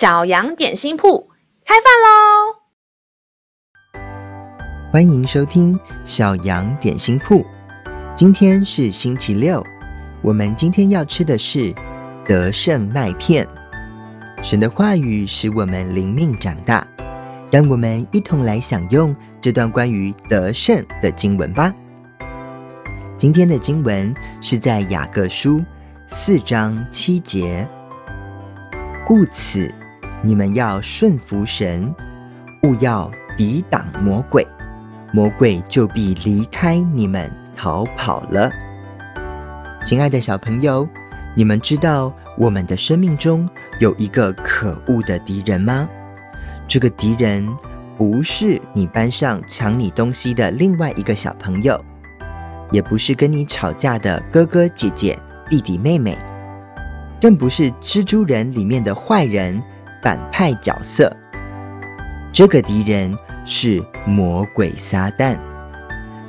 小羊点心铺开饭喽！欢迎收听小羊点心铺。今天是星期六，我们今天要吃的是得胜麦片。神的话语使我们灵命长大，让我们一同来享用这段关于得胜的经文吧。今天的经文是在雅各书四章七节。故此，你们要顺服神，勿要抵挡魔鬼，魔鬼就必离开你们逃跑了。亲爱的小朋友，你们知道我们的生命中有一个可恶的敌人吗？这个敌人不是你班上抢你东西的另外一个小朋友。也不是跟你吵架的哥哥姐姐、弟弟妹妹，更不是蜘蛛人里面的坏人、反派角色。这个敌人是魔鬼撒旦，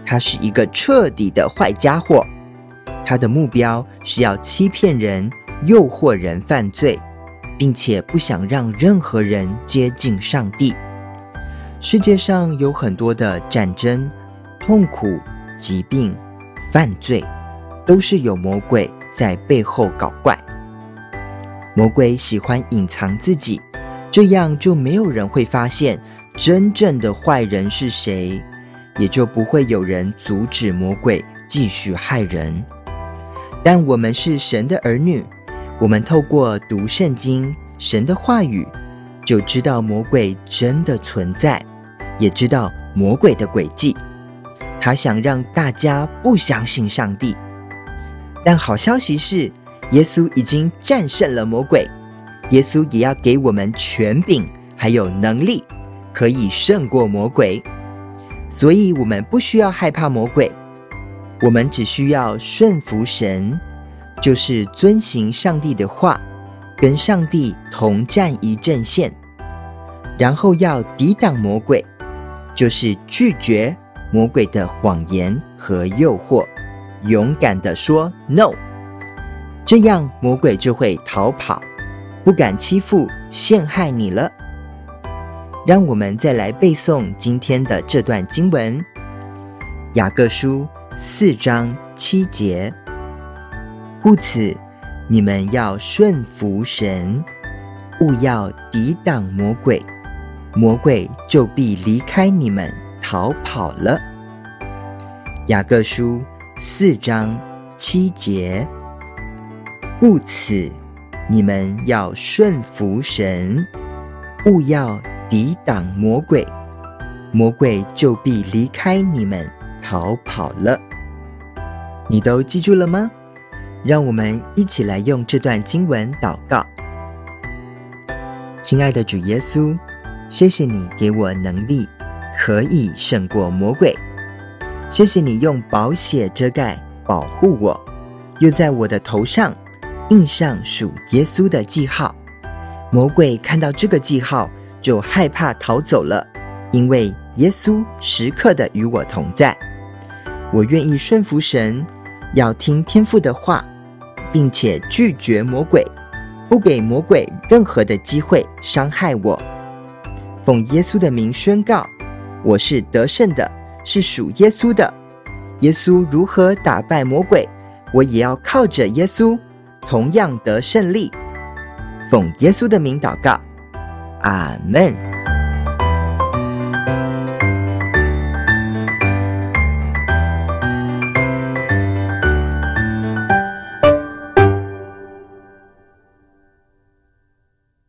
他是一个彻底的坏家伙。他的目标是要欺骗人、诱惑人犯罪，并且不想让任何人接近上帝。世界上有很多的战争、痛苦、疾病。犯罪都是有魔鬼在背后搞怪。魔鬼喜欢隐藏自己，这样就没有人会发现真正的坏人是谁，也就不会有人阻止魔鬼继续害人。但我们是神的儿女，我们透过读圣经、神的话语，就知道魔鬼真的存在，也知道魔鬼的诡计。他想让大家不相信上帝，但好消息是，耶稣已经战胜了魔鬼。耶稣也要给我们权柄，还有能力，可以胜过魔鬼。所以，我们不需要害怕魔鬼，我们只需要顺服神，就是遵行上帝的话，跟上帝同站一阵线。然后要抵挡魔鬼，就是拒绝。魔鬼的谎言和诱惑，勇敢地说 “no”，这样魔鬼就会逃跑，不敢欺负、陷害你了。让我们再来背诵今天的这段经文：《雅各书》四章七节。故此，你们要顺服神，勿要抵挡魔鬼，魔鬼就必离开你们。逃跑了。雅各书四章七节，故此你们要顺服神，勿要抵挡魔鬼，魔鬼就必离开你们逃跑了。你都记住了吗？让我们一起来用这段经文祷告。亲爱的主耶稣，谢谢你给我能力。可以胜过魔鬼，谢谢你用宝血遮盖保护我，又在我的头上印上属耶稣的记号。魔鬼看到这个记号就害怕逃走了，因为耶稣时刻的与我同在。我愿意顺服神，要听天父的话，并且拒绝魔鬼，不给魔鬼任何的机会伤害我。奉耶稣的名宣告。我是得胜的，是属耶稣的。耶稣如何打败魔鬼，我也要靠着耶稣，同样得胜利。奉耶稣的名祷告，阿门。